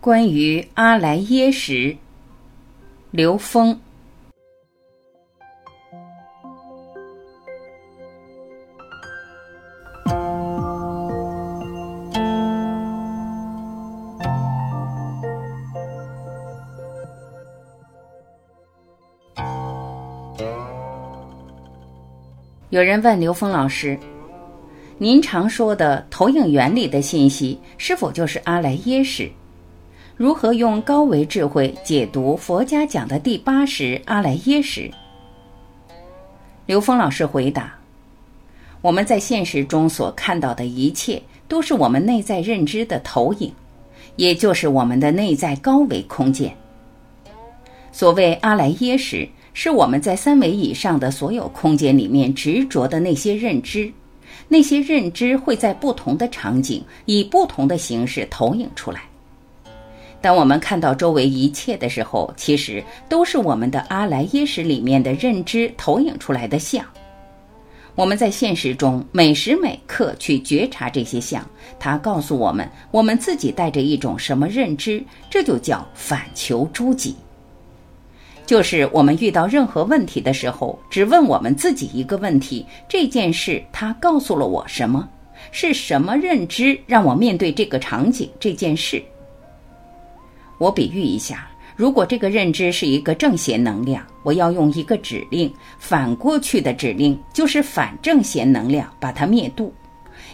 关于阿莱耶识，刘峰。有人问刘峰老师：“您常说的投影原理的信息，是否就是阿莱耶识？如何用高维智慧解读佛家讲的第八识阿赖耶识？”刘峰老师回答：“我们在现实中所看到的一切，都是我们内在认知的投影，也就是我们的内在高维空间。所谓阿赖耶识。”是我们在三维以上的所有空间里面执着的那些认知，那些认知会在不同的场景以不同的形式投影出来。当我们看到周围一切的时候，其实都是我们的阿赖耶识里面的认知投影出来的像。我们在现实中每时每刻去觉察这些像，它告诉我们我们自己带着一种什么认知，这就叫反求诸己。就是我们遇到任何问题的时候，只问我们自己一个问题：这件事它告诉了我什么？是什么认知让我面对这个场景这件事？我比喻一下，如果这个认知是一个正邪能量，我要用一个指令反过去的指令，就是反正邪能量把它灭度。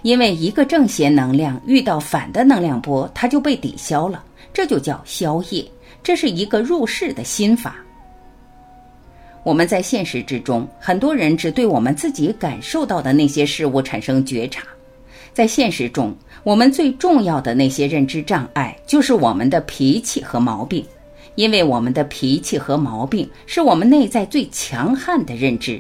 因为一个正邪能量遇到反的能量波，它就被抵消了，这就叫消业。这是一个入世的心法。我们在现实之中，很多人只对我们自己感受到的那些事物产生觉察。在现实中，我们最重要的那些认知障碍，就是我们的脾气和毛病。因为我们的脾气和毛病是我们内在最强悍的认知，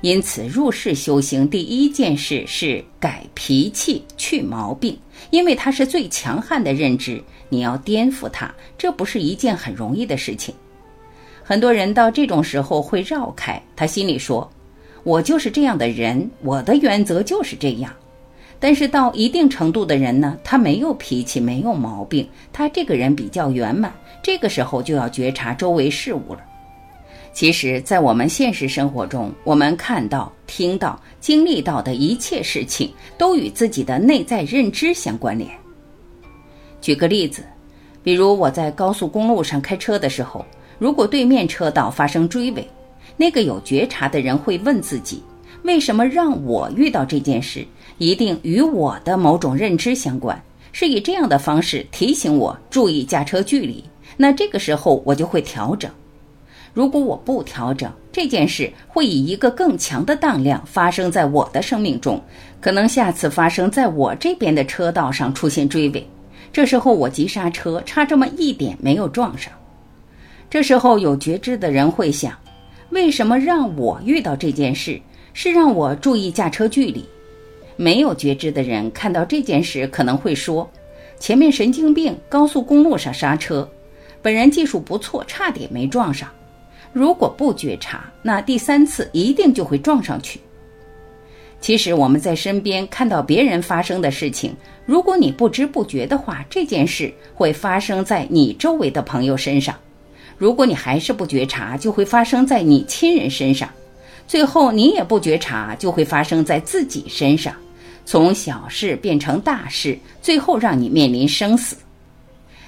因此入世修行第一件事是改脾气、去毛病，因为它是最强悍的认知。你要颠覆它，这不是一件很容易的事情。很多人到这种时候会绕开，他心里说：“我就是这样的人，我的原则就是这样。”但是到一定程度的人呢，他没有脾气，没有毛病，他这个人比较圆满。这个时候就要觉察周围事物了。其实，在我们现实生活中，我们看到、听到、经历到的一切事情，都与自己的内在认知相关联。举个例子，比如我在高速公路上开车的时候。如果对面车道发生追尾，那个有觉察的人会问自己：为什么让我遇到这件事？一定与我的某种认知相关，是以这样的方式提醒我注意驾车距离。那这个时候我就会调整。如果我不调整，这件事会以一个更强的当量发生在我的生命中，可能下次发生在我这边的车道上出现追尾，这时候我急刹车，差这么一点没有撞上。这时候有觉知的人会想：为什么让我遇到这件事？是让我注意驾车距离。没有觉知的人看到这件事可能会说：前面神经病，高速公路上刹车，本人技术不错，差点没撞上。如果不觉察，那第三次一定就会撞上去。其实我们在身边看到别人发生的事情，如果你不知不觉的话，这件事会发生在你周围的朋友身上。如果你还是不觉察，就会发生在你亲人身上；最后你也不觉察，就会发生在自己身上，从小事变成大事，最后让你面临生死。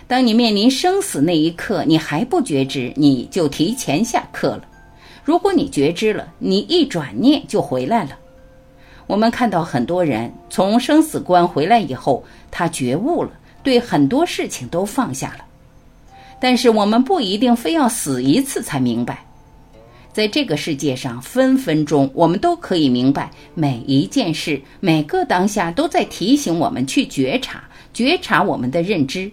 当你面临生死那一刻，你还不觉知，你就提前下课了。如果你觉知了，你一转念就回来了。我们看到很多人从生死关回来以后，他觉悟了，对很多事情都放下了。但是我们不一定非要死一次才明白，在这个世界上，分分钟我们都可以明白每一件事，每个当下都在提醒我们去觉察、觉察我们的认知，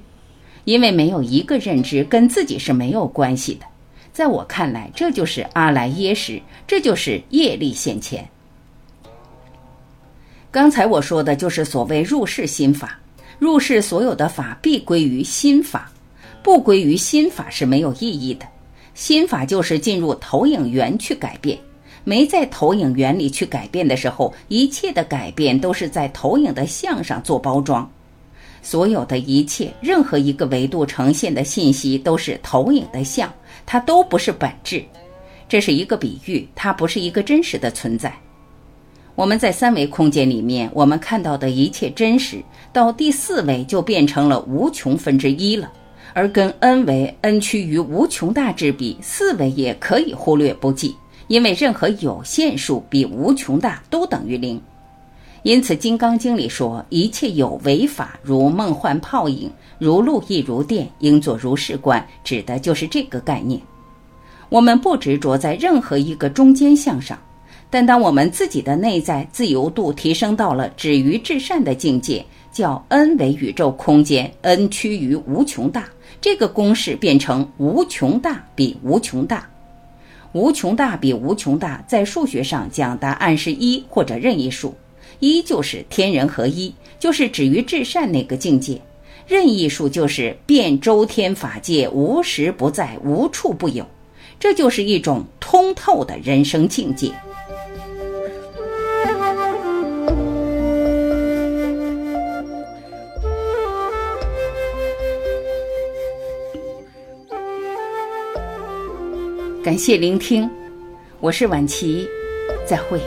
因为没有一个认知跟自己是没有关系的。在我看来，这就是阿赖耶识，这就是业力现前。刚才我说的就是所谓入世心法，入世所有的法必归于心法。不归于心法是没有意义的，心法就是进入投影源去改变，没在投影源里去改变的时候，一切的改变都是在投影的像上做包装。所有的一切，任何一个维度呈现的信息都是投影的像，它都不是本质。这是一个比喻，它不是一个真实的存在。我们在三维空间里面，我们看到的一切真实，到第四维就变成了无穷分之一了。而跟 n 为 n 趋于无穷大之比，四维也可以忽略不计，因为任何有限数比无穷大都等于零。因此，《金刚经》里说：“一切有为法，如梦幻泡影，如露亦如电，应作如是观。”指的就是这个概念。我们不执着在任何一个中间项上，但当我们自己的内在自由度提升到了止于至善的境界，叫 n 为宇宙空间，n 趋于无穷大。这个公式变成无穷大比无穷大，无穷大比无穷大，在数学上讲，答案是一或者任意数。一就是天人合一，就是止于至善那个境界；任意数就是遍周天法界，无时不在，无处不有。这就是一种通透的人生境界。感谢聆听，我是晚琪，再会。